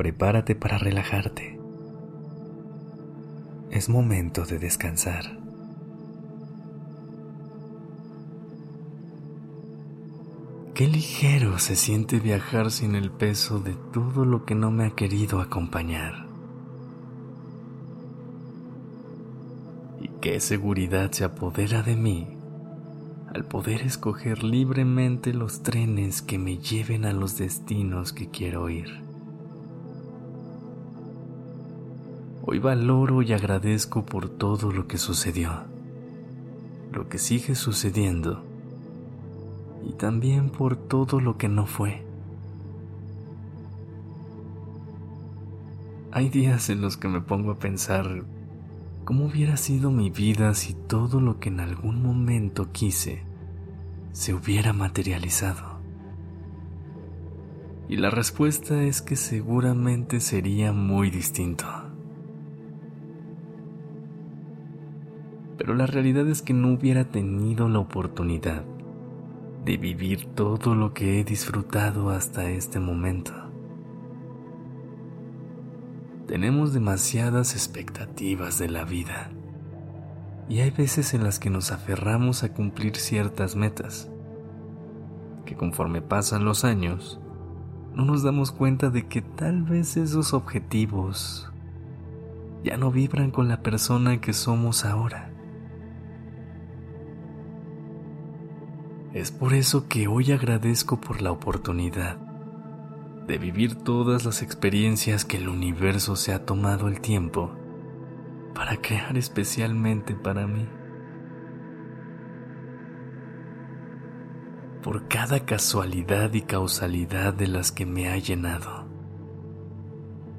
Prepárate para relajarte. Es momento de descansar. Qué ligero se siente viajar sin el peso de todo lo que no me ha querido acompañar. Y qué seguridad se apodera de mí al poder escoger libremente los trenes que me lleven a los destinos que quiero ir. Hoy valoro y agradezco por todo lo que sucedió, lo que sigue sucediendo y también por todo lo que no fue. Hay días en los que me pongo a pensar ¿Cómo hubiera sido mi vida si todo lo que en algún momento quise se hubiera materializado? Y la respuesta es que seguramente sería muy distinto. Pero la realidad es que no hubiera tenido la oportunidad de vivir todo lo que he disfrutado hasta este momento. Tenemos demasiadas expectativas de la vida y hay veces en las que nos aferramos a cumplir ciertas metas, que conforme pasan los años, no nos damos cuenta de que tal vez esos objetivos ya no vibran con la persona que somos ahora. Es por eso que hoy agradezco por la oportunidad de vivir todas las experiencias que el universo se ha tomado el tiempo para crear especialmente para mí. Por cada casualidad y causalidad de las que me ha llenado.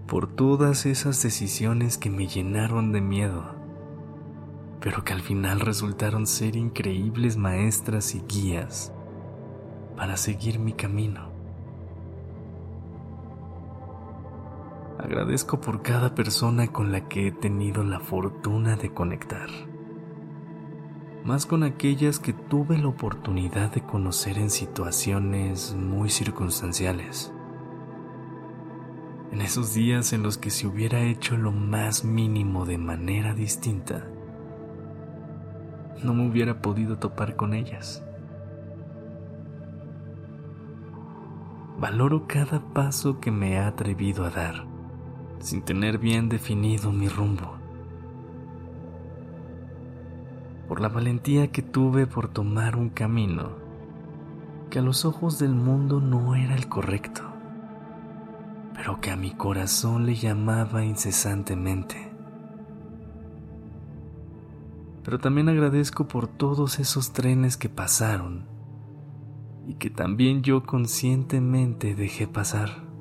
Por todas esas decisiones que me llenaron de miedo, pero que al final resultaron ser increíbles maestras y guías para seguir mi camino. Agradezco por cada persona con la que he tenido la fortuna de conectar, más con aquellas que tuve la oportunidad de conocer en situaciones muy circunstanciales. En esos días en los que se hubiera hecho lo más mínimo de manera distinta, no me hubiera podido topar con ellas. Valoro cada paso que me he atrevido a dar sin tener bien definido mi rumbo. Por la valentía que tuve por tomar un camino que a los ojos del mundo no era el correcto, pero que a mi corazón le llamaba incesantemente. Pero también agradezco por todos esos trenes que pasaron y que también yo conscientemente dejé pasar.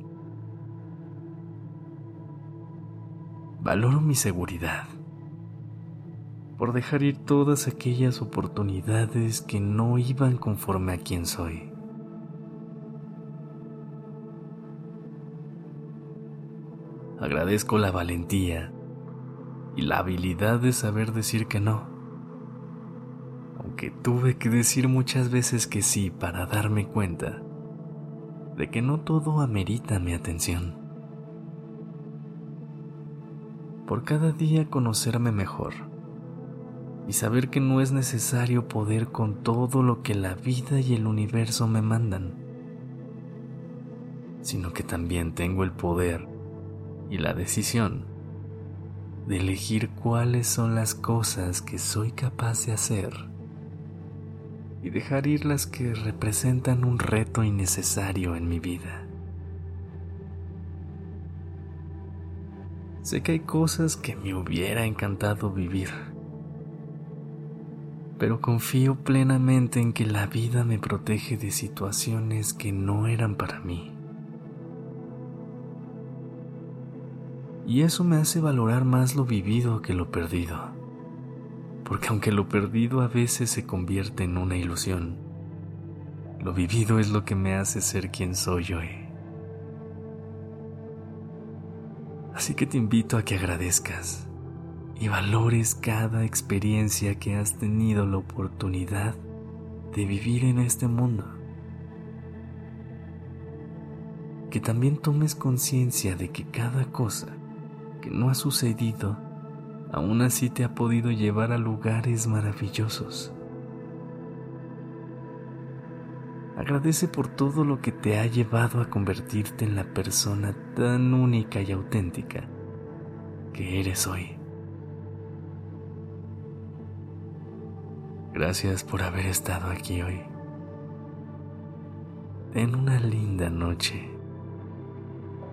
valoro mi seguridad por dejar ir todas aquellas oportunidades que no iban conforme a quien soy. Agradezco la valentía y la habilidad de saber decir que no, aunque tuve que decir muchas veces que sí para darme cuenta de que no todo amerita mi atención. Por cada día conocerme mejor y saber que no es necesario poder con todo lo que la vida y el universo me mandan, sino que también tengo el poder y la decisión de elegir cuáles son las cosas que soy capaz de hacer y dejar ir las que representan un reto innecesario en mi vida. Sé que hay cosas que me hubiera encantado vivir, pero confío plenamente en que la vida me protege de situaciones que no eran para mí. Y eso me hace valorar más lo vivido que lo perdido. Porque aunque lo perdido a veces se convierte en una ilusión, lo vivido es lo que me hace ser quien soy hoy. Así que te invito a que agradezcas y valores cada experiencia que has tenido la oportunidad de vivir en este mundo. Que también tomes conciencia de que cada cosa que no ha sucedido aún así te ha podido llevar a lugares maravillosos. Agradece por todo lo que te ha llevado a convertirte en la persona tan única y auténtica que eres hoy. Gracias por haber estado aquí hoy. Ten una linda noche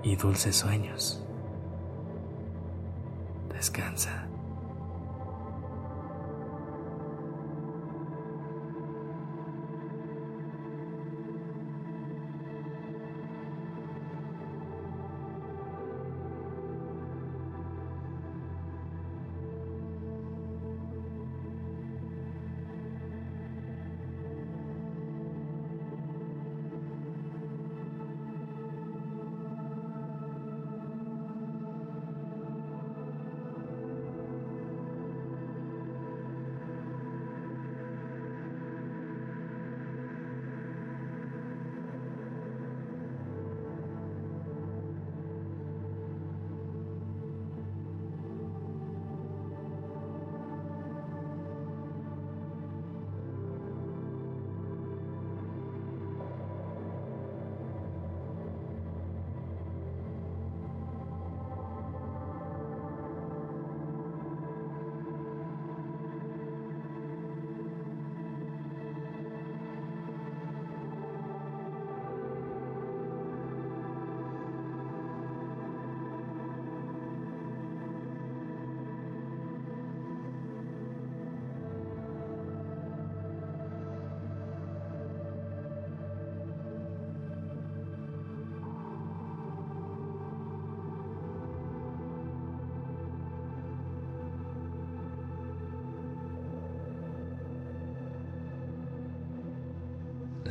y dulces sueños. Descansa.